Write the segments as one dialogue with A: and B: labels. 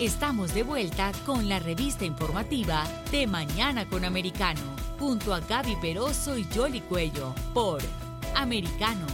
A: Estamos de vuelta con la revista informativa de Mañana con Americano, junto a Gaby Peroso y Jolly Cuello, por Americano.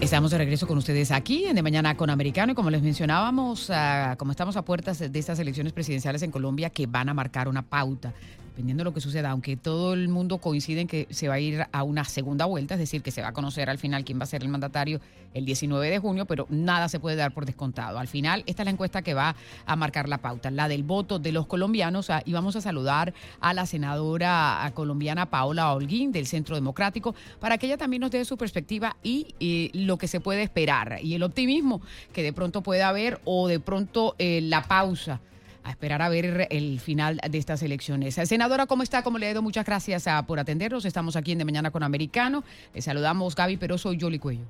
B: Estamos de regreso con ustedes aquí en De Mañana con Americano y como les mencionábamos, uh, como estamos a puertas de estas elecciones presidenciales en Colombia que van a marcar una pauta dependiendo de lo que suceda, aunque todo el mundo coincide en que se va a ir a una segunda vuelta, es decir, que se va a conocer al final quién va a ser el mandatario el 19 de junio, pero nada se puede dar por descontado. Al final, esta es la encuesta que va a marcar la pauta, la del voto de los colombianos, ah, y vamos a saludar a la senadora colombiana Paola Holguín del Centro Democrático para que ella también nos dé su perspectiva y lo que se puede esperar y el optimismo que de pronto pueda haber o de pronto eh, la pausa a esperar a ver el final de estas elecciones. Senadora, ¿cómo está? ¿Cómo le ha ido? Muchas gracias ah, por atendernos. Estamos aquí en De Mañana con Americano. Le saludamos Gaby Peroso y Yoli Cuello.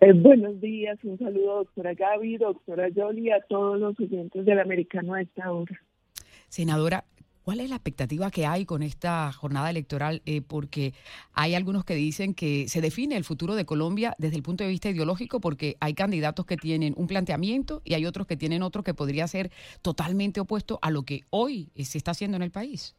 C: Eh, buenos días, un saludo doctora Gaby, doctora Yoli, a todos los oyentes del Americano a esta hora.
B: Senadora, ¿Cuál es la expectativa que hay con esta jornada electoral? Eh, porque hay algunos que dicen que se define el futuro de Colombia desde el punto de vista ideológico, porque hay candidatos que tienen un planteamiento y hay otros que tienen otro que podría ser totalmente opuesto a lo que hoy se está haciendo en el país.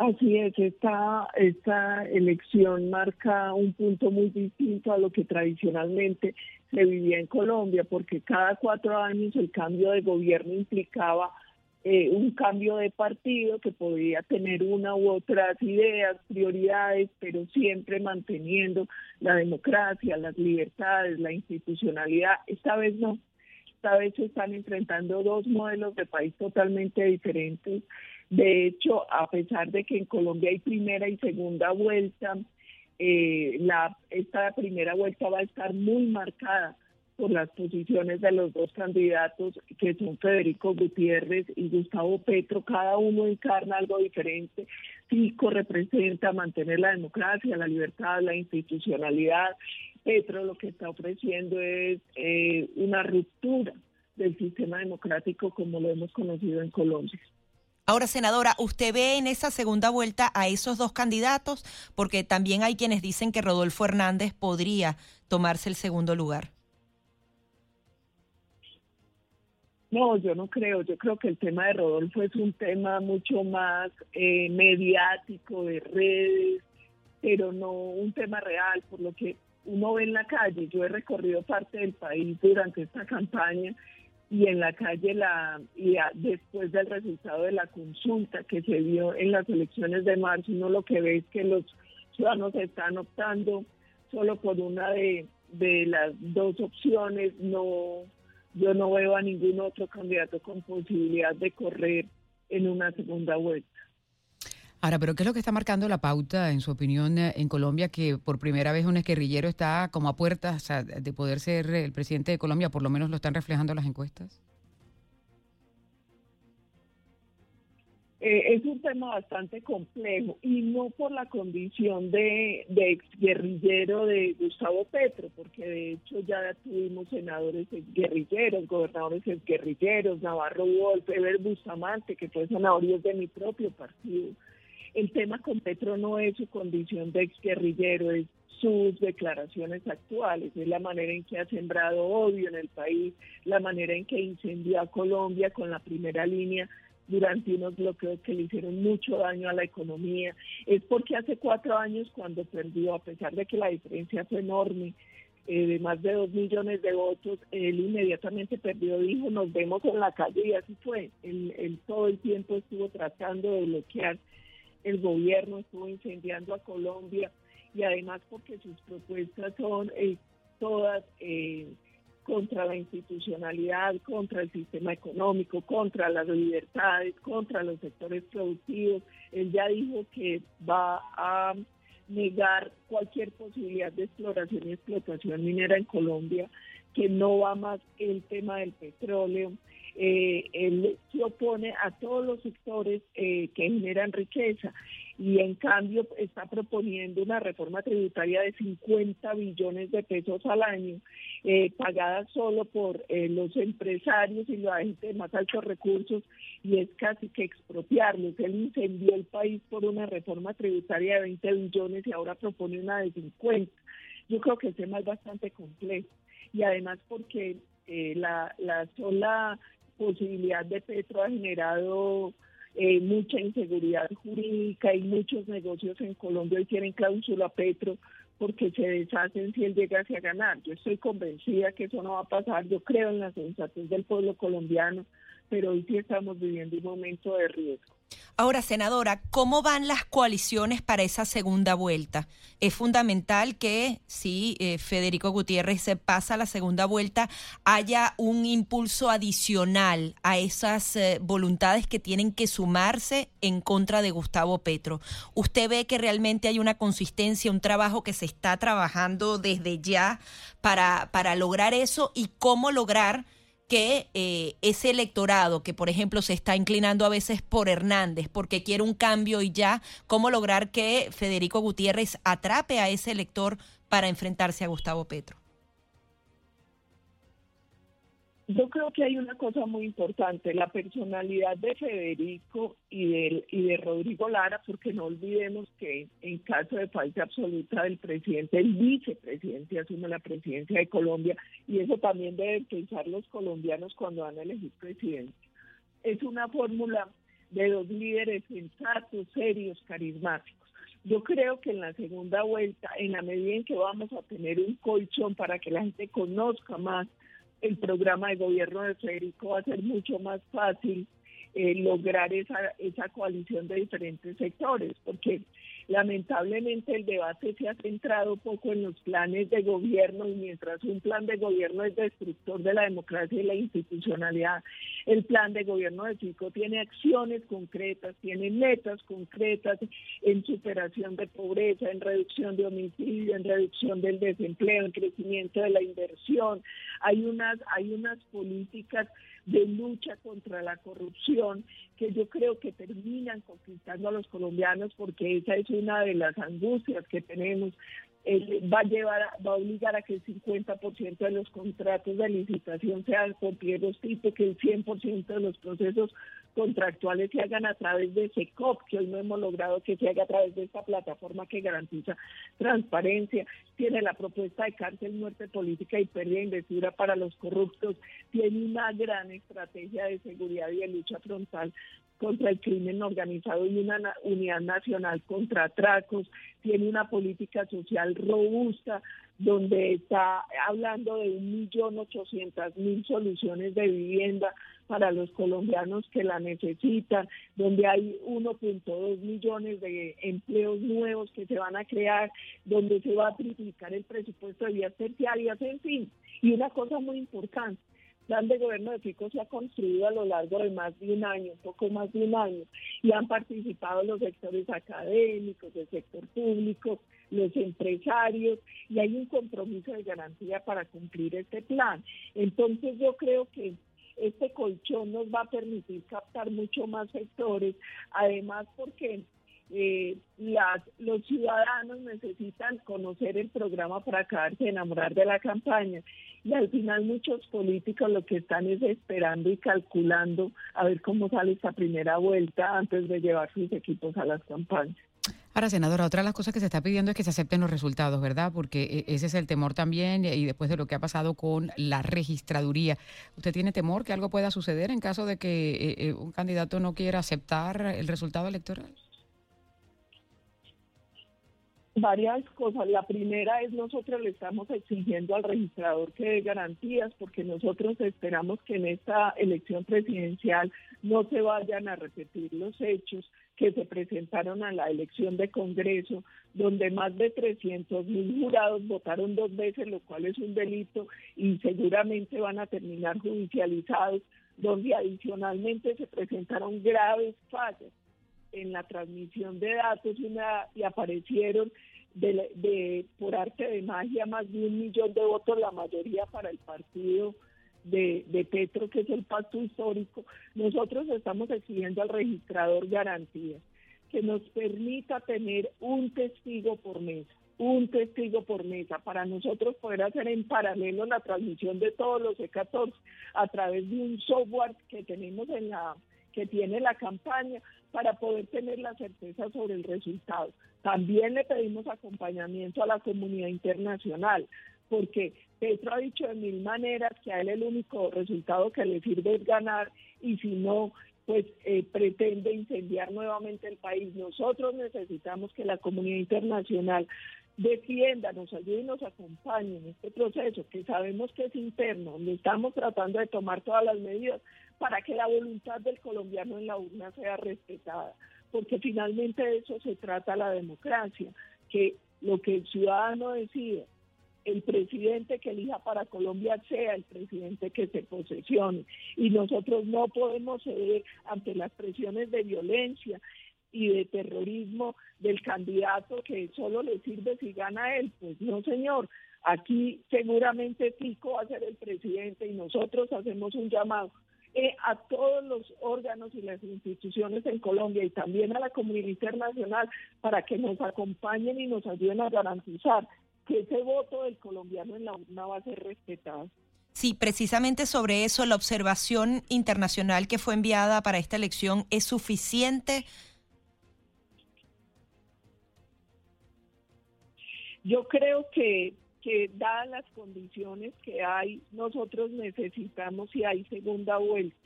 C: Así es, esta, esta elección marca un punto muy distinto a lo que tradicionalmente se vivía en Colombia, porque cada cuatro años el cambio de gobierno implicaba eh, un cambio de partido que podía tener una u otras ideas, prioridades, pero siempre manteniendo la democracia, las libertades, la institucionalidad. Esta vez no. Esta vez se están enfrentando dos modelos de país totalmente diferentes de hecho, a pesar de que en Colombia hay primera y segunda vuelta, eh, la, esta primera vuelta va a estar muy marcada por las posiciones de los dos candidatos, que son Federico Gutiérrez y Gustavo Petro. Cada uno encarna algo diferente. Fico representa mantener la democracia, la libertad, la institucionalidad. Petro lo que está ofreciendo es eh, una ruptura del sistema democrático como lo hemos conocido en Colombia.
D: Ahora, senadora, ¿usted ve en esa segunda vuelta a esos dos candidatos? Porque también hay quienes dicen que Rodolfo Hernández podría tomarse el segundo lugar.
C: No, yo no creo. Yo creo que el tema de Rodolfo es un tema mucho más eh, mediático, de redes, pero no un tema real, por lo que uno ve en la calle. Yo he recorrido parte del país durante esta campaña y en la calle la y después del resultado de la consulta que se dio en las elecciones de marzo uno lo que ve es que los ciudadanos están optando solo por una de, de las dos opciones no yo no veo a ningún otro candidato con posibilidad de correr en una segunda vuelta
B: Ahora, pero ¿qué es lo que está marcando la pauta, en su opinión, eh, en Colombia, que por primera vez un guerrillero está como a puertas de poder ser el presidente de Colombia? Por lo menos lo están reflejando las encuestas.
C: Eh, es un tema bastante complejo y no por la condición de, de exguerrillero de Gustavo Petro, porque de hecho ya tuvimos senadores exguerrilleros, gobernadores exguerrilleros, Navarro Wolf, Eber Bustamante, que fue senador y es de mi propio partido. El tema con Petro no es su condición de exguerrillero, es sus declaraciones actuales, es la manera en que ha sembrado odio en el país, la manera en que incendió a Colombia con la primera línea durante unos bloqueos que le hicieron mucho daño a la economía. Es porque hace cuatro años cuando perdió, a pesar de que la diferencia fue enorme, eh, de más de dos millones de votos, él inmediatamente perdió, dijo, nos vemos en la calle y así fue. él todo el tiempo estuvo tratando de bloquear el gobierno estuvo incendiando a Colombia y además porque sus propuestas son eh, todas eh, contra la institucionalidad, contra el sistema económico, contra las libertades, contra los sectores productivos. Él ya dijo que va a negar cualquier posibilidad de exploración y explotación minera en Colombia, que no va más el tema del petróleo. Eh, él se opone a todos los sectores eh, que generan riqueza y en cambio está proponiendo una reforma tributaria de 50 billones de pesos al año, eh, pagada solo por eh, los empresarios y la gente de más altos recursos, y es casi que expropiarlos. Él incendió el país por una reforma tributaria de 20 billones y ahora propone una de 50. Yo creo que el tema es bastante complejo y además porque eh, la, la sola posibilidad de Petro ha generado eh, mucha inseguridad jurídica y muchos negocios en Colombia y tienen cláusula Petro porque se deshacen si él llegase a ganar. Yo estoy convencida que eso no va a pasar. Yo creo en la sensatez del pueblo colombiano, pero hoy sí estamos viviendo un momento de riesgo.
D: Ahora, senadora, ¿cómo van las coaliciones para esa segunda vuelta? Es fundamental que si eh, Federico Gutiérrez se pasa a la segunda vuelta, haya un impulso adicional a esas eh, voluntades que tienen que sumarse en contra de Gustavo Petro. ¿Usted ve que realmente hay una consistencia, un trabajo que se está trabajando desde ya para, para lograr eso y cómo lograr que eh, ese electorado que, por ejemplo, se está inclinando a veces por Hernández porque quiere un cambio y ya, ¿cómo lograr que Federico Gutiérrez atrape a ese elector para enfrentarse a Gustavo Petro?
C: Yo creo que hay una cosa muy importante, la personalidad de Federico y de, y Rodrigo Lara, porque no olvidemos que en caso de falta absoluta del presidente, el vicepresidente asume la presidencia de Colombia y eso también deben pensar los colombianos cuando van a elegir presidente. Es una fórmula de dos líderes sensatos, serios, carismáticos. Yo creo que en la segunda vuelta, en la medida en que vamos a tener un colchón para que la gente conozca más el programa de gobierno de Federico va a ser mucho más fácil eh, lograr esa, esa coalición de diferentes sectores, porque Lamentablemente el debate se ha centrado poco en los planes de gobierno y mientras un plan de gobierno es destructor de la democracia y la institucionalidad, el plan de gobierno de Chico tiene acciones concretas, tiene metas concretas en superación de pobreza, en reducción de homicidio, en reducción del desempleo, en crecimiento de la inversión. Hay unas, hay unas políticas de lucha contra la corrupción que yo creo que terminan conquistando a los colombianos porque esa es una de las angustias que tenemos. Va a llevar va a obligar a que el 50% de los contratos de licitación sean con pliegos tipo, que el 100% de los procesos contractuales se hagan a través de SECOP, que hoy no hemos logrado que se haga a través de esta plataforma que garantiza transparencia, tiene la propuesta de cárcel, muerte política y pérdida de investidura para los corruptos, tiene una gran estrategia de seguridad y de lucha frontal contra el crimen organizado y una unidad nacional contra atracos, tiene una política social robusta donde está hablando de un millón ochocientas mil soluciones de vivienda para los colombianos que la necesitan, donde hay 1.2 millones de empleos nuevos que se van a crear, donde se va a triplicar el presupuesto de vías terciarias, en fin. Y una cosa muy importante, plan de gobierno de Fico se ha construido a lo largo de más de un año, un poco más de un año, y han participado los sectores académicos, el sector público, los empresarios, y hay un compromiso de garantía para cumplir este plan. Entonces yo creo que este colchón nos va a permitir captar mucho más sectores, además porque eh, las, los ciudadanos necesitan conocer el programa para acabarse de enamorar de la campaña. Y al final muchos políticos lo que están es esperando y calculando a ver cómo sale esta primera vuelta antes de llevar sus equipos a las campañas.
B: Ahora, senadora, otra de las cosas que se está pidiendo es que se acepten los resultados, ¿verdad? Porque eh, ese es el temor también y después de lo que ha pasado con la registraduría. ¿Usted tiene temor que algo pueda suceder en caso de que eh, un candidato no quiera aceptar el resultado electoral?
C: Varias cosas. La primera es nosotros le estamos exigiendo al registrador que dé garantías porque nosotros esperamos que en esta elección presidencial no se vayan a repetir los hechos que se presentaron a la elección de Congreso, donde más de 300 mil jurados votaron dos veces, lo cual es un delito y seguramente van a terminar judicializados, donde adicionalmente se presentaron graves fallas en la transmisión de datos y, aparecieron de, por arte de magia más de un millón de votos, la mayoría para el partido de, Petro, que es el pacto histórico, nosotros estamos exigiendo al registrador garantías, que nos permita tener un testigo por mesa, un testigo por mesa, para nosotros poder hacer en paralelo la transmisión de todos los E14 a través de un software que tenemos en la que tiene la campaña para poder tener la certeza sobre el resultado. También le pedimos acompañamiento a la comunidad internacional, porque Petro ha dicho de mil maneras que a él el único resultado que le sirve es ganar y si no, pues eh, pretende incendiar nuevamente el país. Nosotros necesitamos que la comunidad internacional defienda, nos ayude y nos acompañe en este proceso que sabemos que es interno, donde estamos tratando de tomar todas las medidas para que la voluntad del colombiano en la urna sea respetada, porque finalmente de eso se trata la democracia, que lo que el ciudadano decide el presidente que elija para Colombia sea el presidente que se posesione. Y nosotros no podemos ceder ante las presiones de violencia y de terrorismo del candidato que solo le sirve si gana él. Pues no, señor. Aquí seguramente Pico va a ser el presidente y nosotros hacemos un llamado eh, a todos los órganos y las instituciones en Colombia y también a la comunidad internacional para que nos acompañen y nos ayuden a garantizar que ese voto del colombiano en la urna va a ser respetado.
D: Sí, precisamente sobre eso, la observación internacional que fue enviada para esta elección es suficiente.
C: Yo creo que, que dadas las condiciones que hay, nosotros necesitamos, si hay segunda vuelta,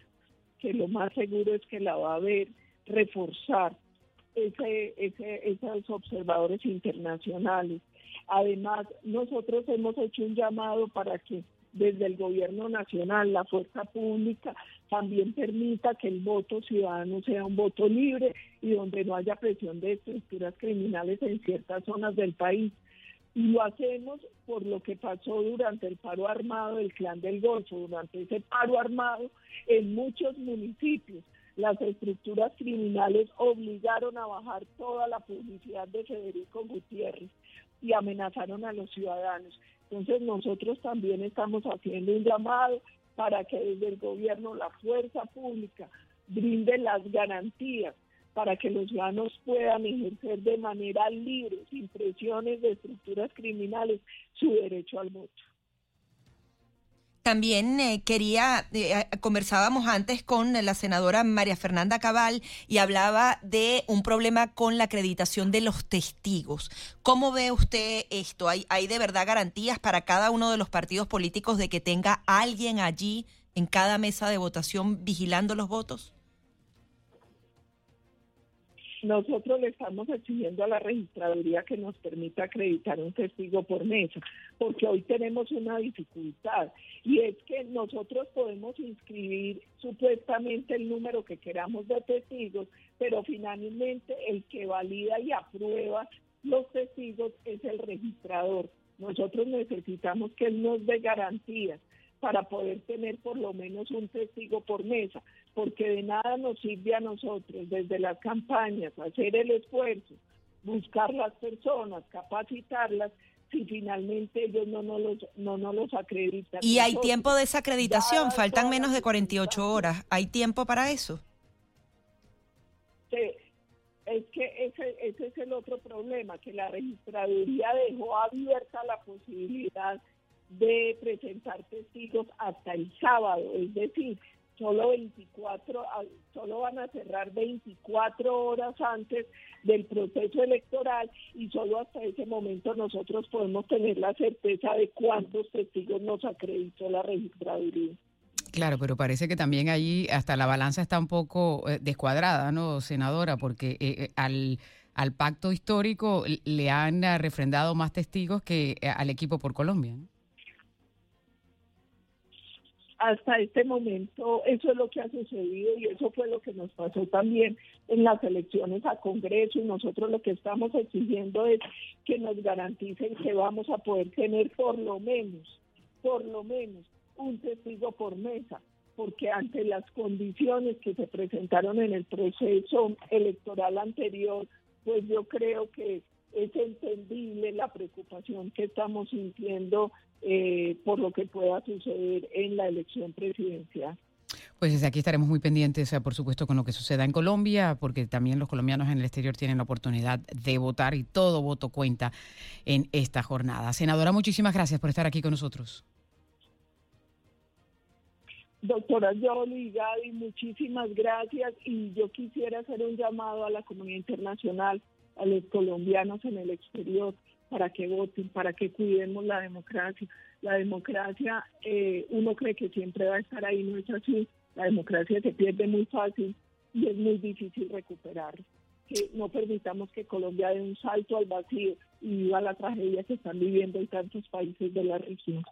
C: que lo más seguro es que la va a haber, reforzar ese, ese, esos observadores internacionales Además, nosotros hemos hecho un llamado para que desde el gobierno nacional, la fuerza pública, también permita que el voto ciudadano sea un voto libre y donde no haya presión de estructuras criminales en ciertas zonas del país. Y lo hacemos por lo que pasó durante el paro armado del Clan del Golfo. Durante ese paro armado, en muchos municipios, las estructuras criminales obligaron a bajar toda la publicidad de Federico Gutiérrez y amenazaron a los ciudadanos. Entonces nosotros también estamos haciendo un llamado para que desde el gobierno la fuerza pública brinde las garantías para que los ciudadanos puedan ejercer de manera libre, sin presiones de estructuras criminales, su derecho al voto.
D: También eh, quería, eh, conversábamos antes con la senadora María Fernanda Cabal y hablaba de un problema con la acreditación de los testigos. ¿Cómo ve usted esto? ¿Hay, ¿Hay de verdad garantías para cada uno de los partidos políticos de que tenga alguien allí en cada mesa de votación vigilando los votos?
C: Nosotros le estamos exigiendo a la registraduría que nos permita acreditar un testigo por mesa, porque hoy tenemos una dificultad y es que nosotros podemos inscribir supuestamente el número que queramos de testigos, pero finalmente el que valida y aprueba los testigos es el registrador. Nosotros necesitamos que él nos dé garantías para poder tener por lo menos un testigo por mesa, porque de nada nos sirve a nosotros desde las campañas hacer el esfuerzo, buscar las personas, capacitarlas, si finalmente ellos no nos los, no nos los acreditan.
D: Y hay tiempo de esa acreditación, faltan menos de 48 horas. ¿Hay tiempo para eso?
C: Sí, es que ese, ese es el otro problema, que la registraduría dejó abierta la posibilidad de presentar testigos hasta el sábado, es decir, solo 24, solo van a cerrar 24 horas antes del proceso electoral y solo hasta ese momento nosotros podemos tener la certeza de cuántos testigos nos acreditó la registraduría.
B: Claro, pero parece que también allí hasta la balanza está un poco eh, descuadrada, ¿no, senadora? Porque eh, eh, al, al pacto histórico le han refrendado más testigos que al equipo por Colombia. ¿no?
C: Hasta este momento eso es lo que ha sucedido y eso fue lo que nos pasó también en las elecciones a Congreso y nosotros lo que estamos exigiendo es que nos garanticen que vamos a poder tener por lo menos, por lo menos un testigo por mesa, porque ante las condiciones que se presentaron en el proceso electoral anterior, pues yo creo que es entendible la preocupación que estamos sintiendo eh, por lo que pueda suceder en la elección presidencial.
B: Pues desde aquí estaremos muy pendientes, por supuesto, con lo que suceda en Colombia, porque también los colombianos en el exterior tienen la oportunidad de votar y todo voto cuenta en esta jornada. Senadora, muchísimas gracias por estar aquí con nosotros.
C: Doctora Yoli, Gaby, muchísimas gracias y yo quisiera hacer un llamado a la comunidad internacional, a los colombianos en el exterior, para que voten, para que cuidemos la democracia. La democracia, eh, uno cree que siempre va a estar ahí, no es así. La democracia se pierde muy fácil y es muy difícil recuperar. Que no permitamos que Colombia dé un salto al vacío y viva la tragedia que están viviendo en tantos países de la región.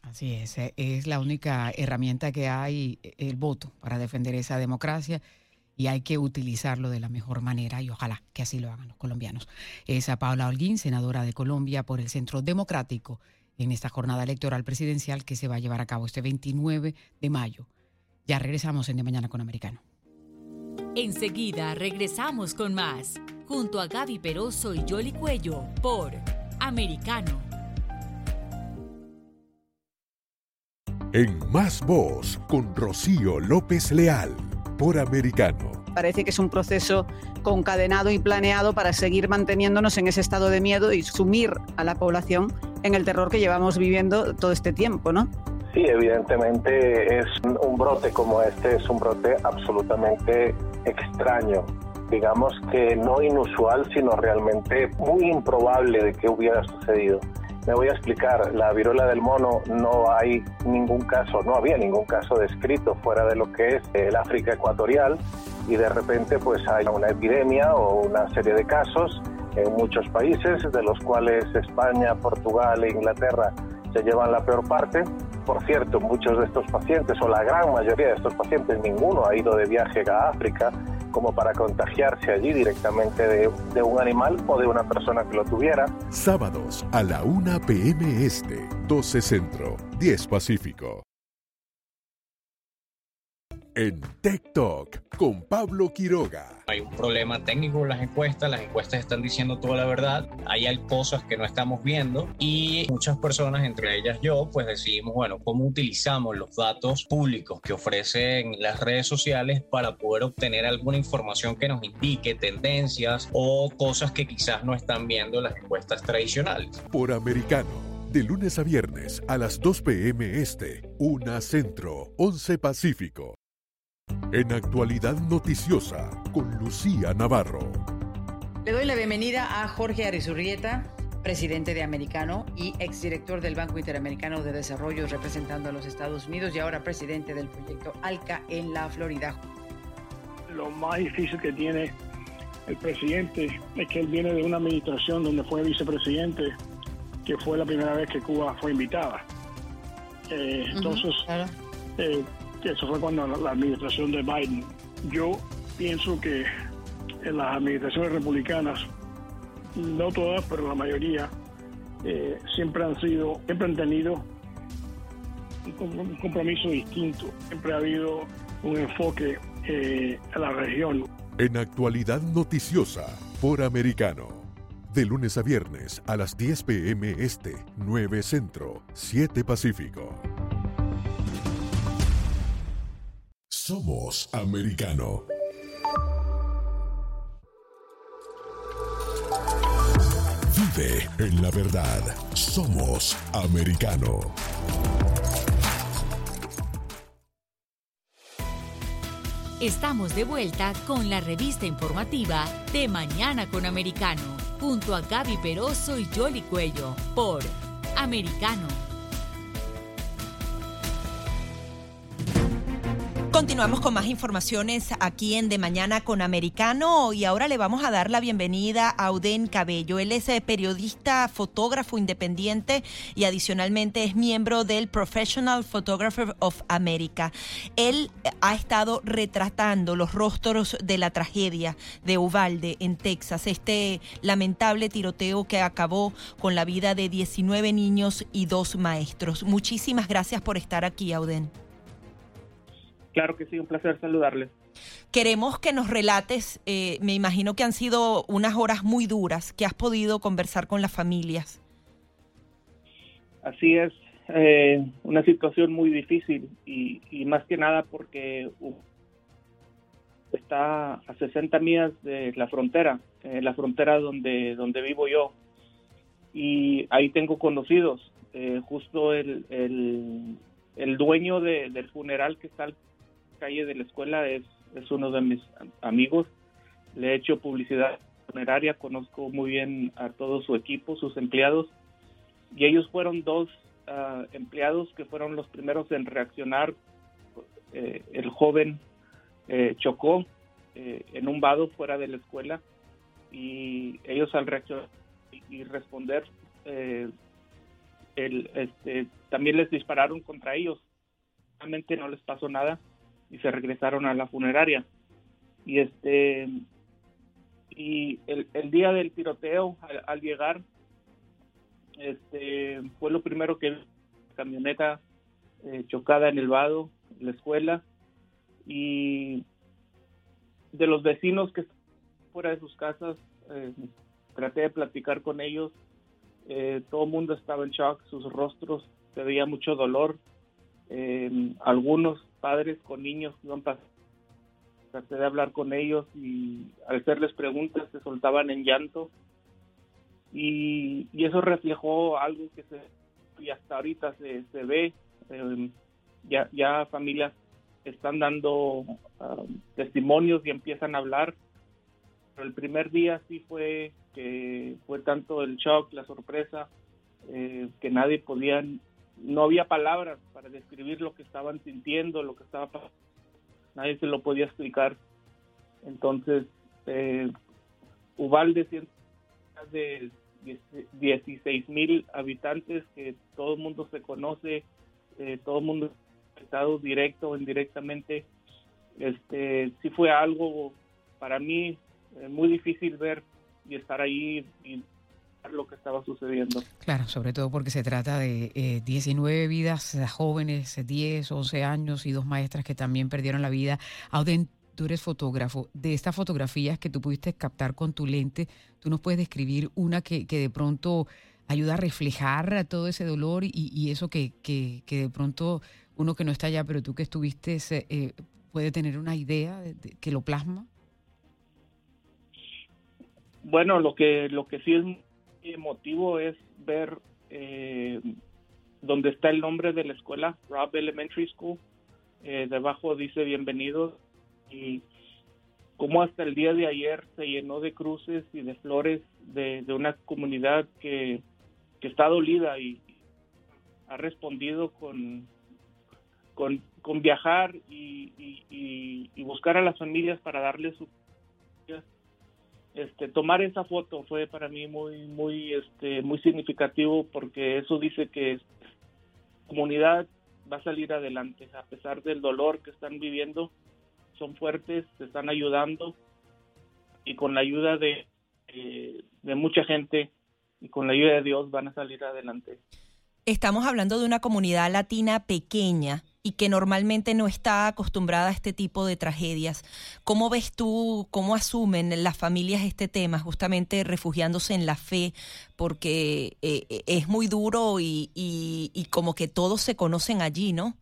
B: Así es, eh, es la única herramienta que hay, eh, el voto, para defender esa democracia y hay que utilizarlo de la mejor manera y ojalá que así lo hagan los colombianos. Es a Paula Holguín, senadora de Colombia por el Centro Democrático, en esta jornada electoral presidencial que se va a llevar a cabo este 29 de mayo. Ya regresamos en De Mañana con Americano.
A: Enseguida regresamos con más, junto a Gaby Peroso y Jolly Cuello, por Americano.
E: En Más Voz con Rocío López Leal por Americano.
F: Parece que es un proceso concadenado y planeado para seguir manteniéndonos en ese estado de miedo y sumir a la población en el terror que llevamos viviendo todo este tiempo, ¿no?
G: Sí, evidentemente es un brote como este, es un brote absolutamente extraño, digamos que no inusual, sino realmente muy improbable de que hubiera sucedido. Me voy a explicar, la viruela del mono no hay ningún caso, no había ningún caso descrito fuera de lo que es el África ecuatorial y de repente pues hay una epidemia o una serie de casos en muchos países, de los cuales España, Portugal e Inglaterra se llevan la peor parte. Por cierto, muchos de estos pacientes, o la gran mayoría de estos pacientes, ninguno ha ido de viaje a África, como para contagiarse allí directamente de, de, un animal o de una persona que lo tuviera.
E: Sábados a la 1 p.m. Este, 12 Centro, 10 Pacífico. En TikTok con Pablo Quiroga.
H: Hay un problema técnico con las encuestas, las encuestas están diciendo toda la verdad, hay cosas que no estamos viendo y muchas personas, entre ellas yo, pues decidimos, bueno, cómo utilizamos los datos públicos que ofrecen las redes sociales para poder obtener alguna información que nos indique tendencias o cosas que quizás no están viendo las encuestas tradicionales.
E: Por americano. De lunes a viernes a las 2 p.m. Este, 1 Centro, 11 Pacífico. En actualidad noticiosa con Lucía Navarro.
I: Le doy la bienvenida a Jorge Arizurrieta, presidente de Americano y exdirector del Banco Interamericano de Desarrollo representando a los Estados Unidos y ahora presidente del proyecto ALCA en la Florida.
J: Lo más difícil que tiene el presidente es que él viene de una administración donde fue vicepresidente, que fue la primera vez que Cuba fue invitada. Eh, entonces, uh -huh, claro. eh, eso fue cuando la administración de Biden. Yo pienso que las administraciones republicanas, no todas, pero la mayoría, eh, siempre han sido, siempre han tenido un compromiso distinto. Siempre ha habido un enfoque eh, a la región.
E: En actualidad noticiosa por americano. De lunes a viernes a las 10 pm este, 9 centro, 7 pacífico. Somos americano. Vive en la verdad. Somos americano.
A: Estamos de vuelta con la revista informativa de Mañana con Americano, junto a Gaby Peroso y Jolly Cuello, por Americano.
D: Continuamos con más informaciones aquí en De Mañana con Americano y ahora le vamos a dar la bienvenida a Auden Cabello. Él es eh, periodista, fotógrafo independiente y adicionalmente es miembro del Professional Photographer of America. Él eh, ha estado retratando los rostros de la tragedia de Uvalde en Texas, este lamentable tiroteo que acabó con la vida de 19 niños y dos maestros. Muchísimas gracias por estar aquí, Auden.
K: Claro que sí, un placer saludarles.
D: Queremos que nos relates, eh, me imagino que han sido unas horas muy duras, que has podido conversar con las familias.
K: Así es, eh, una situación muy difícil y, más que nada porque está a 60 millas de la frontera, eh, la frontera donde, donde vivo yo. Y ahí tengo conocidos, justo el, el, dueño del funeral que está al calle de la escuela es, es uno de mis amigos. Le he hecho publicidad funeraria, conozco muy bien a todo su equipo, sus empleados. Y ellos fueron dos ah, empleados que fueron los primeros en reaccionar. Eh, el joven eh, chocó eh, en un vado fuera de la escuela y ellos al reaccionar y, responder, el, este, también les dispararon contra ellos. Realmente no les pasó nada y se regresaron a la funeraria. Y este y el, el día del tiroteo al, llegar este fue lo primero que camioneta eh, chocada en el vado, la escuela y de los vecinos que fuera de sus casas eh, traté de platicar con ellos eh, todo el mundo estaba en shock sus rostros se veía mucho dolor algunos padres con niños no traté de hablar con ellos y al hacerles preguntas se soltaban en llanto. Y, eso reflejó algo que se y hasta ahorita se, se ve em, ya ya familias están dando testimonios y empiezan a hablar. Pero el primer día sí fue que fue tanto el shock la sorpresa eh, que nadie podía no había palabras para describir lo que estaban sintiendo, lo que estaba pasando. Nadie se lo podía explicar. Entonces, eh, Ubalde de 16 mil habitantes que todo el mundo se conoce, eh, todo el mundo estado directo o indirectamente. Este, sí fue algo para mí eh, muy difícil ver y estar ahí y lo que estaba sucediendo.
B: Claro, sobre todo porque se trata de 19 eh, vidas jóvenes, 10, 11 años y dos maestras que también perdieron la vida. Auden, tú eres fotógrafo. De estas fotografías que tú pudiste captar con tu lente, tú nos puedes describir una que, que de pronto ayuda a reflejar todo ese dolor y, eso que, que, de pronto uno que no está allá, pero tú que estuviste, eh, puede tener una idea de, que lo plasma.
K: Bueno, lo que lo que sí es emotivo es ver eh, donde está el nombre de la escuela, Rob Elementary School. Eh, debajo dice bienvenidos y como hasta el día de ayer se llenó de cruces y de flores de, una comunidad que, está dolida y ha respondido con, con, viajar y, y, buscar a las familias para darles su este, tomar esa foto fue para mí muy muy este muy significativo porque eso dice que la comunidad va a salir adelante. A pesar del dolor que están viviendo son fuertes se están ayudando y con la ayuda de, eh, de mucha gente y con la ayuda de Dios van a salir adelante.
D: Estamos hablando de una comunidad latina pequeña y que normalmente no está acostumbrada a este tipo de tragedias. ¿Cómo ves tú, cómo asumen las familias este tema, justamente refugiándose en la fe, porque eh, eh, es muy duro y, y, como que todos se conocen allí, ¿no?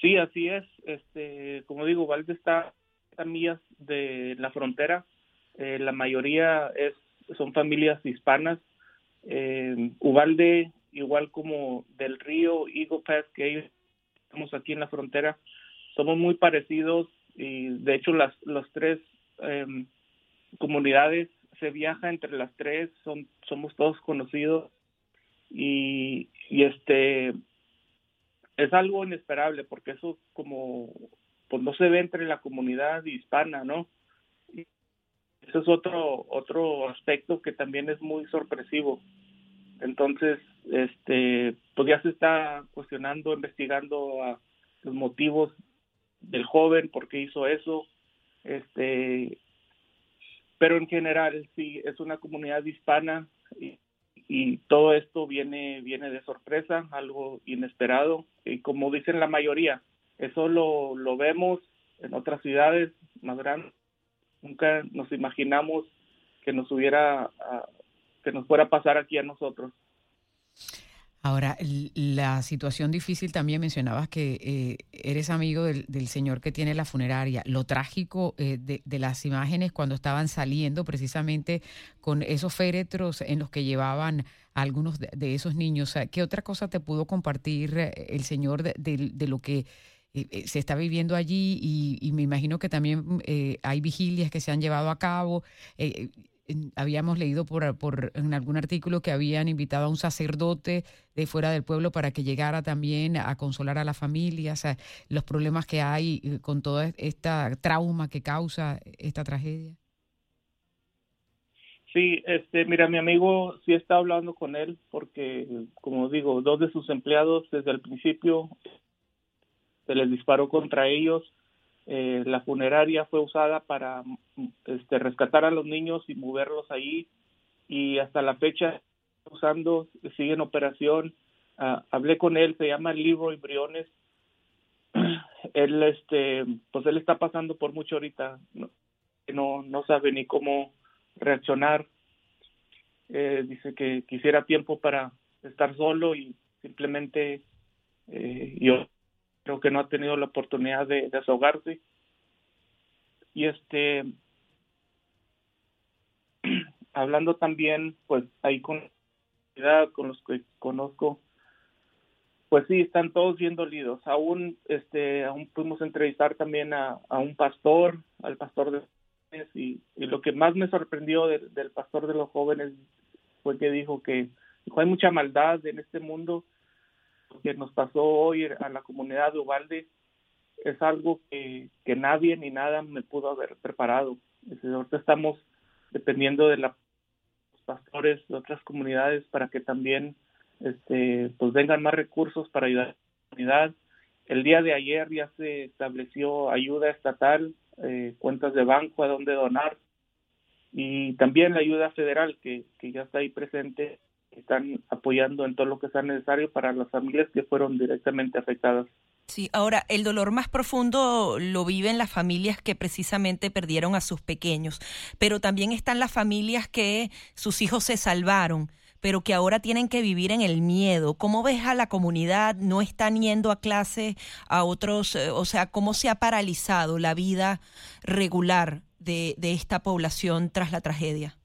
K: Sí, así es. Este, como digo, Valde está a millas de la frontera. Eh, la mayoría es, son familias hispanas. Eh, Ubalde igual como del río Eagle Pass, que ellos estamos aquí en la frontera, somos muy parecidos y de hecho las, las tres em, comunidades se viaja entre las tres, son, somos todos conocidos y, este es algo inesperable porque eso como pues no se ve entre la comunidad hispana, ¿no? Ese es otro otro aspecto que también es muy sorpresivo. Entonces, este, pues ya se está cuestionando, investigando a los motivos del joven, por qué hizo eso, este, pero en general sí es una comunidad hispana y, todo esto viene viene de sorpresa, algo inesperado y como dicen la mayoría, eso lo, lo vemos en otras ciudades más grandes. Nunca nos imaginamos que nos hubiera ah, que nos fuera a pasar aquí a nosotros.
B: Ahora, la situación difícil también mencionabas que eh, eres amigo del, señor que tiene la funeraria. Lo trágico eh, de, las imágenes cuando estaban saliendo precisamente con esos féretros en los que llevaban a algunos de, esos niños. ¿Qué otra cosa te pudo compartir eh, el señor de, lo que se está viviendo allí? Y, me imagino que también hay vigilias que se han llevado a cabo habíamos leído por, por, en algún artículo que habían invitado a un sacerdote de fuera del pueblo para que llegara también a consolar a la familia, o sea, los problemas que hay eh, con toda esta trauma que causa esta tragedia.
K: Sí, este, mira, mi amigo sí está hablando con él porque, como digo, dos de sus empleados desde el principio se les disparó contra ellos eh, la funeraria fue usada para este, rescatar a los niños y moverlos ahí y hasta la fecha usando sigue en operación. Ah, hablé con él se llama Leroy Briones. Él este pues él está pasando por mucho ahorita no no, sabe ni cómo reaccionar. Eh, dice que quisiera tiempo para estar solo y simplemente eh, yo creo que no ha tenido la oportunidad de, desahogarse. Y este, hablando también, pues ahí con, con los que conozco, pues sí, están todos bien dolidos. Aún, este, aún pudimos entrevistar también a, un pastor, al pastor de y, y lo que más me sorprendió del pastor de los jóvenes fue que dijo que hay mucha maldad en este mundo que nos pasó hoy a la comunidad de Ubalde es algo que, nadie ni nada me pudo haber preparado. Ahorita estamos dependiendo de los pastores de otras comunidades para que también este, pues vengan más recursos para ayudar a la comunidad. El día de ayer ya se estableció ayuda estatal, eh, cuentas de banco a donde donar y también la ayuda federal que ya está ahí presente están apoyando en todo lo que sea necesario para las familias que fueron directamente afectadas.
D: Sí, ahora el dolor más profundo lo viven las familias que precisamente perdieron a sus pequeños, pero también están las familias que sus hijos se salvaron, pero que ahora tienen que vivir en el miedo. ¿Cómo ves a la comunidad? ¿No están yendo a clase a otros? Eh, o sea, ¿cómo se ha paralizado la vida regular de, de esta población tras la tragedia?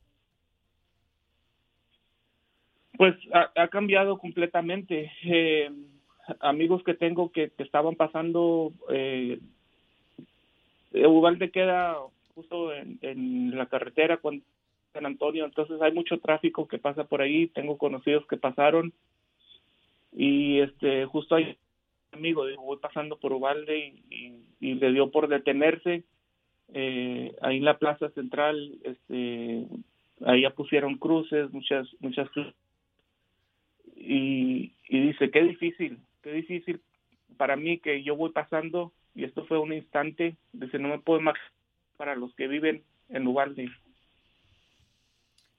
K: Pues ha, cambiado completamente. Eh, amigos que tengo que, estaban pasando, eh, Uvalde queda justo en, la carretera con San Antonio, entonces hay mucho tráfico que pasa por ahí. Tengo conocidos que pasaron y este justo hay un amigo dijo voy pasando por Uvalde y, le dio por detenerse eh, ahí en la plaza central este ahí ya pusieron cruces muchas muchas cruces y, dice, qué difícil, qué difícil para mí que yo voy pasando y esto fue un instante, dice, no me puedo imaginar para los que viven en Ubalde.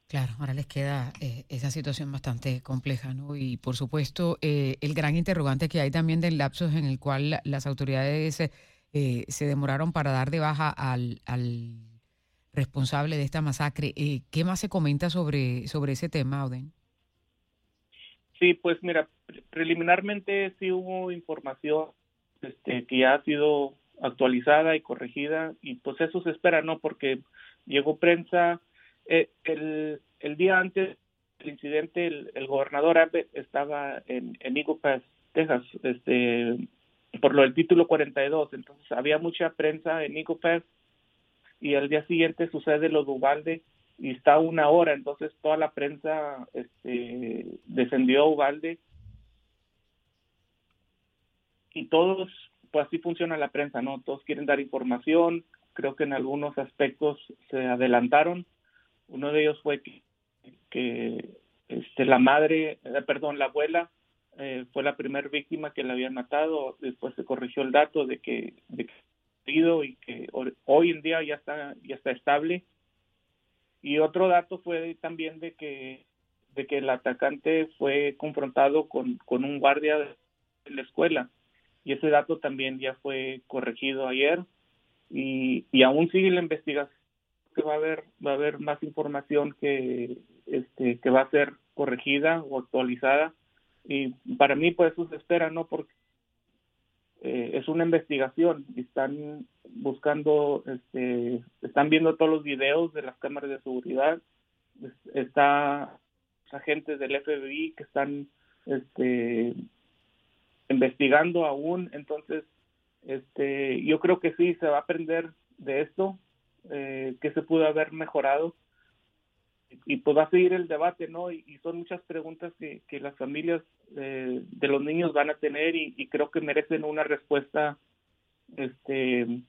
B: Claro, ahora les queda eh, esa situación bastante compleja, ¿no? Y por supuesto, eh, el gran interrogante que hay también del lapsos en el cual las autoridades eh, se demoraron para dar de baja al, al responsable de esta masacre. ¿Qué más se comenta sobre, sobre ese tema, Oden?
K: Sí, pues mira, preliminarmente sí hubo información este, que ya ha sido actualizada y corregida y pues eso se espera, ¿no? Porque llegó prensa eh, el, el día antes del incidente, el, gobernador Abbott estaba en, en Eagle Texas, este, por lo del título 42, entonces había mucha prensa en Eagle Pass y al día siguiente sucede lo de y está una hora, entonces toda la prensa este, defendió a Ubalde y todos, pues así funciona la prensa, ¿no? Todos quieren dar información, creo que en algunos aspectos se adelantaron. Uno de ellos fue que, que este, la madre, eh, perdón, la abuela eh, fue la primera víctima que la habían matado. Después se corrigió el dato de que, de que y que hoy en día ya está ya está estable. Y otro dato fue también de que de que el atacante fue confrontado con, con un guardia de la escuela. Y ese dato también ya fue corregido ayer. Y, y aún sigue la investigación que va a haber va a haber más información que este que va a ser corregida o actualizada. Y para mí pues eso se espera no porque eh, es una investigación y están buscando este están viendo todos los videos de las cámaras de seguridad está agentes del FBI que están este investigando aún entonces este yo creo que sí se va a aprender de esto eh, que se pudo haber mejorado y pues va a seguir el debate, ¿no? Y, son muchas preguntas que, que las familias eh, de los niños van a tener y, creo que merecen una respuesta, este,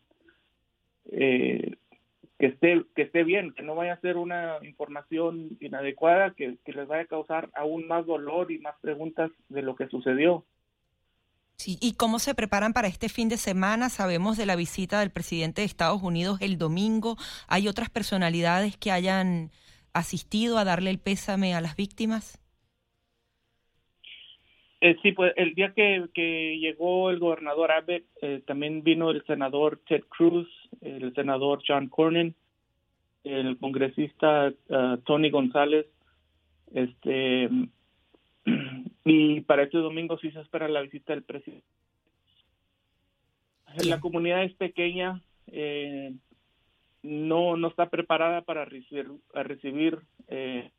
K: eh, que esté que esté bien, que no vaya a ser una información inadecuada que, que les vaya a causar aún más dolor y más preguntas de lo que sucedió.
D: Sí, ¿y cómo se preparan para este fin de semana? Sabemos de la visita del presidente de Estados Unidos el domingo. ¿Hay otras personalidades que hayan asistido a darle el pésame a las víctimas?
K: Eh, sí, pues el día que, que llegó el gobernador Abbott, eh, también vino el senador Ted Cruz, el senador John Cornyn, el congresista uh, Tony González, este, y para este domingo sí se espera la visita del presidente. La comunidad es pequeña, eh, no, no está preparada para recibir, a recibir eh,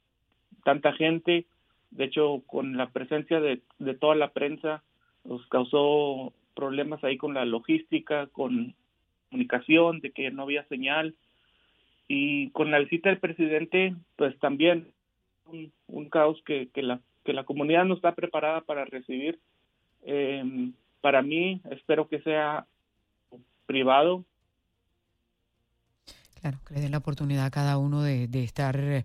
K: tanta gente. De hecho, con la presencia de, de toda la prensa, nos causó problemas ahí con la logística, con comunicación, de que no había señal. Y con la visita del presidente, pues también un, caos que, que, la, que la comunidad no está preparada para recibir. Eh, para mí, espero que sea privado,
B: Claro, que le den la oportunidad a cada uno de, estar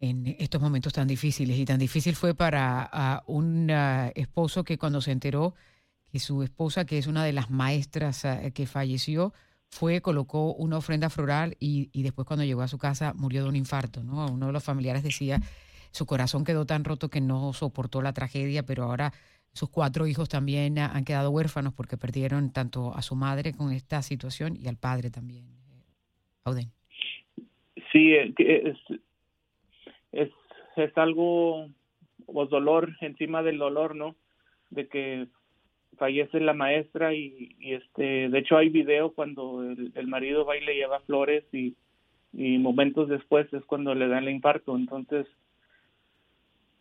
B: en estos momentos tan difíciles. Y tan difícil fue para un esposo que cuando se enteró que su esposa, que es una de las maestras ah, que falleció, fue, colocó una ofrenda floral y, después cuando llegó a su casa murió de un infarto. ¿no? Uno de los familiares decía, su corazón quedó tan roto que no soportó la tragedia, pero ahora sus cuatro hijos también han quedado huérfanos porque perdieron tanto a su madre con esta situación y al padre también.
K: Sí, eh, es, es, es algo, o dolor encima del dolor, ¿no? De que fallece la maestra y, este, de hecho hay video cuando el, marido va y le lleva flores y, y momentos después es cuando le dan el infarto. Entonces,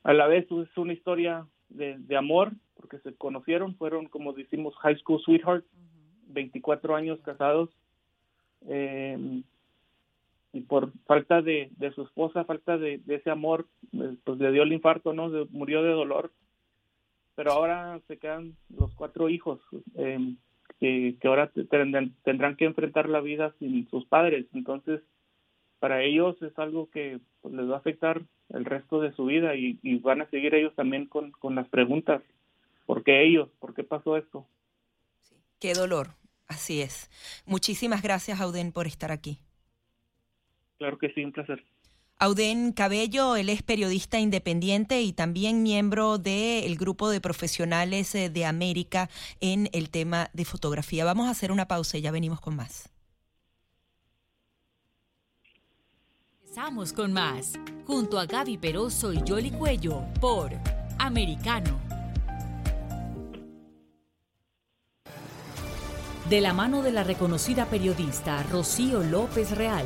K: a la vez es una historia de, de amor, porque se conocieron, fueron como decimos high school sweetheart, 24 años casados. Eh, y por falta de, de su esposa, falta de, ese amor, eh, pues le dio el infarto, ¿no? murió de dolor. Pero ahora se quedan los cuatro hijos eh, que, ahora tendrán, tendrán que enfrentar la vida sin sus padres. Entonces, para ellos es algo que pues, les va a afectar el resto de su vida y, van a seguir ellos también con, con las preguntas. ¿Por qué ellos? ¿Por qué pasó esto?
D: Qué dolor. Así es. Muchísimas gracias, Auden, por estar aquí.
K: Claro que sí, un placer.
D: Auden Cabello, él es periodista independiente y también miembro del grupo de profesionales eh, de América en el tema de fotografía. Vamos a hacer una pausa y ya venimos con más.
A: Empezamos con más, junto a Gaby Peroso y Jolly Cuello, por Americano. De la mano de la reconocida periodista Rocío López Real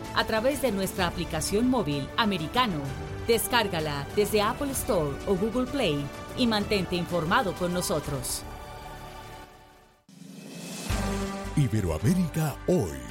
A: a través de nuestra aplicación móvil americano. Descárgala desde Apple Store o Google Play y mantente informado con nosotros.
E: Iberoamérica hoy.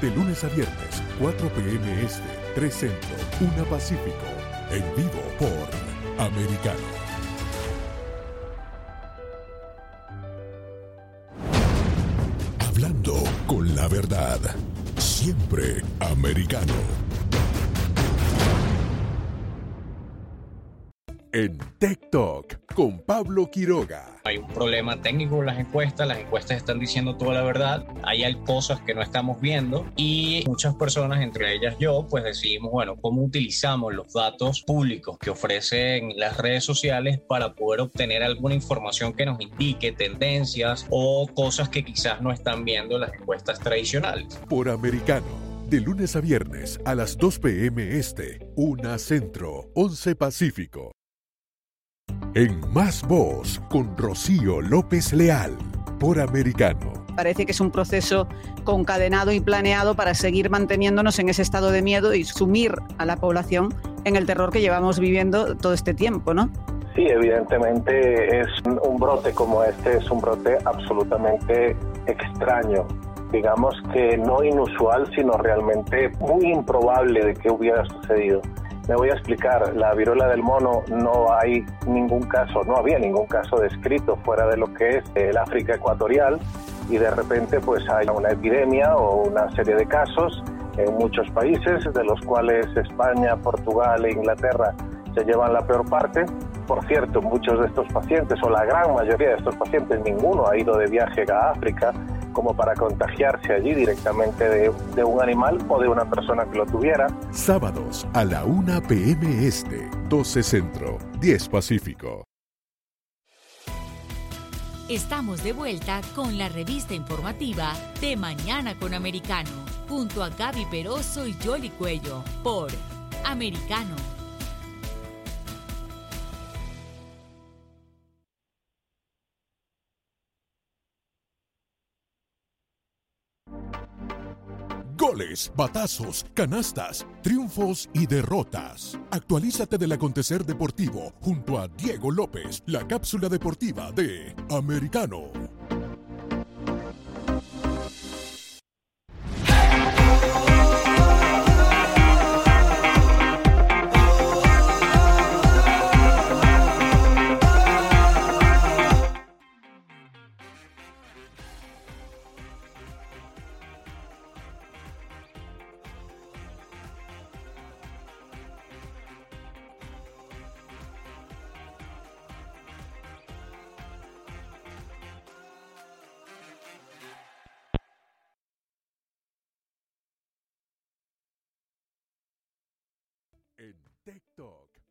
E: De lunes a viernes, 4 p.m. Este, 3 Centro, 1 Pacífico. En vivo por Americano. Hablando con la verdad. Siempre americano. En Tech Talk con Pablo Quiroga.
H: Hay un problema técnico con las encuestas, las encuestas están diciendo toda la verdad, hay cosas que no estamos viendo y muchas personas, entre ellas yo, pues decidimos, bueno, cómo utilizamos los datos públicos que ofrecen las redes sociales para poder obtener alguna información que nos indique tendencias o cosas que quizás no están viendo las encuestas tradicionales.
E: Por americano. De lunes a viernes a las 2 p.m. Este, 1 Centro, 11 Pacífico. En Más Voz con Rocío López Leal por Americano.
F: Parece que es un proceso concadenado y planeado para seguir manteniéndonos en ese estado de miedo y sumir a la población en el terror que llevamos viviendo todo este tiempo, ¿no?
G: Sí, evidentemente es un brote como este, es un brote absolutamente extraño digamos que no inusual, sino realmente muy improbable de que hubiera sucedido. Me voy a explicar, la viruela del mono no hay ningún caso, no había ningún caso descrito fuera de lo que es el África ecuatorial y de repente pues hay una epidemia o una serie de casos en muchos países, de los cuales España, Portugal e Inglaterra se llevan la peor parte. Por cierto, muchos de estos pacientes, o la gran mayoría de estos pacientes, ninguno ha ido de viaje a África, como para contagiarse allí directamente de, de, un animal o de una persona que lo tuviera.
E: Sábados a la 1 p.m. Este, 12 Centro, 10 Pacífico.
A: Estamos de vuelta con la revista informativa de Mañana con Americano, junto a Gaby Peroso y Jolly Cuello, por Americano.
E: Goles, batazos, canastas, triunfos y derrotas. Actualízate del acontecer deportivo junto a Diego López, la cápsula deportiva de Americano.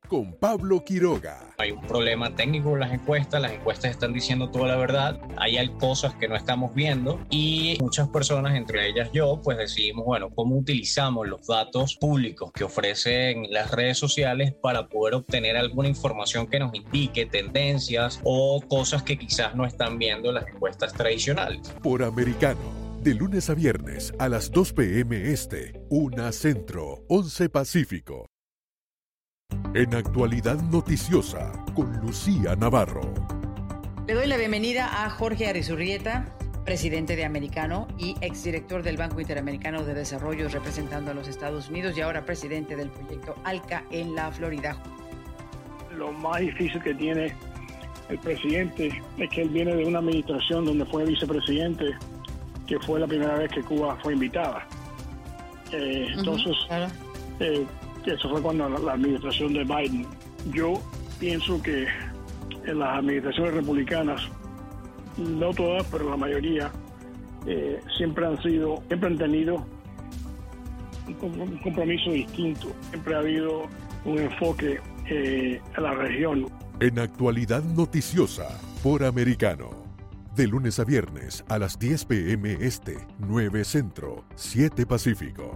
E: Con Pablo Quiroga.
H: Hay un problema técnico con las encuestas, las encuestas están diciendo toda la verdad, hay cosas que no estamos viendo y muchas personas, entre ellas yo, pues decidimos, bueno, cómo utilizamos los datos públicos que ofrecen las redes sociales para poder obtener alguna información que nos indique tendencias o cosas que quizás no están viendo las encuestas tradicionales.
E: Por americano de lunes a viernes a las 2 p.m. Este, 1 Centro, 11 Pacífico. En actualidad noticiosa, con Lucía Navarro.
I: Le doy la bienvenida a Jorge Arizurrieta, presidente de Americano y exdirector del Banco Interamericano de Desarrollo representando a los Estados Unidos y ahora presidente del proyecto ALCA en la Florida.
J: Lo más difícil que tiene el presidente es que él viene de una administración donde fue vicepresidente, que fue la primera vez que Cuba fue invitada. Eh, entonces, eh, eso fue cuando la, administración de Biden. Yo pienso que en las administraciones republicanas, no todas, pero la mayoría, eh, siempre han sido, siempre han tenido un compromiso distinto. Siempre ha habido un enfoque eh, a la región.
E: En actualidad noticiosa, por americano. De lunes a viernes a las 10 pm este, 9 centro, 7 pacífico.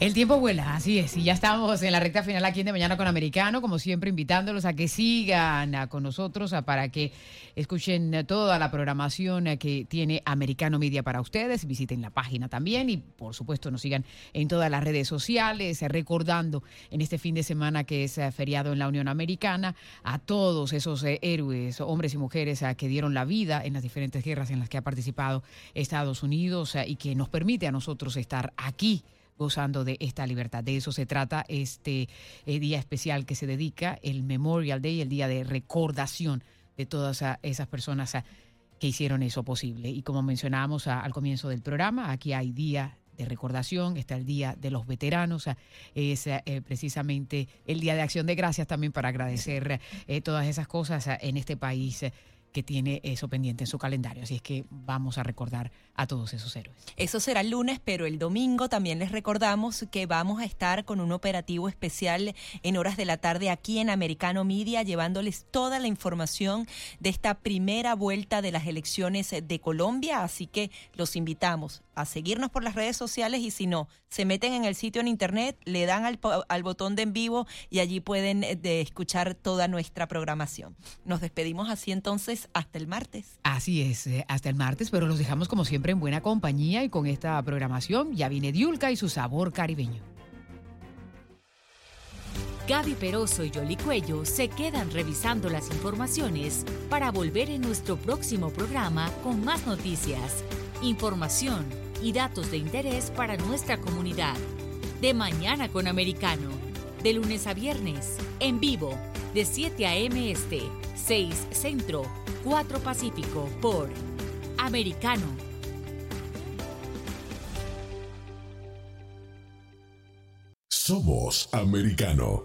B: El tiempo vuela, así es, y ya estamos en la recta final aquí en De Mañana con Americano, como siempre invitándolos a que sigan con nosotros para que escuchen toda la programación que tiene Americano Media para ustedes, visiten la página también y por supuesto nos sigan en todas las redes sociales, recordando en este fin de semana que es feriado en la Unión Americana a todos esos eh, héroes, hombres y mujeres eh, que dieron la vida en las diferentes guerras en las que ha participado Estados Unidos eh, y que nos permite a nosotros estar aquí gozando de esta libertad. De eso se trata este eh, día especial que se dedica, el Memorial Day, el día de recordación de todas esas personas que hicieron eso posible. Y como mencionábamos al comienzo del programa, aquí hay día de recordación, está el Día de los Veteranos, es eh, precisamente el Día de Acción de Gracias también para agradecer eh, todas esas cosas en este país que tiene eso pendiente en su calendario. Así es que vamos a recordar a todos esos héroes.
D: Eso será el lunes, pero el domingo también les recordamos que vamos a estar con un operativo especial en horas de la tarde aquí en Americano Media, llevándoles toda la información de esta primera vuelta de las elecciones de Colombia. Así que los invitamos a seguirnos por las redes sociales y si no, se meten en el sitio en internet, le dan al, al botón de en vivo y allí pueden eh, de escuchar toda nuestra programación. Nos despedimos así entonces hasta el martes.
B: Así es, eh, hasta el martes, pero los dejamos como siempre en buena compañía y con esta programación ya viene Diulca y su sabor caribeño.
A: Gaby Peroso y Yoli Cuello se quedan revisando las informaciones para volver en nuestro próximo programa con más noticias, información y datos de interés para nuestra comunidad. De mañana con Americano, de lunes a viernes, en vivo, de 7 a.m. Este, 6 Centro, 4 Pacífico, por Americano.
E: Somos americano.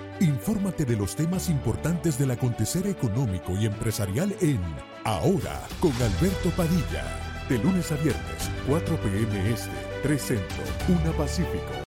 E: Infórmate de los temas importantes del acontecer económico y empresarial en Ahora con Alberto Padilla. De lunes a viernes, 4 p.m. Este, 3 Centro, 1 Pacífico.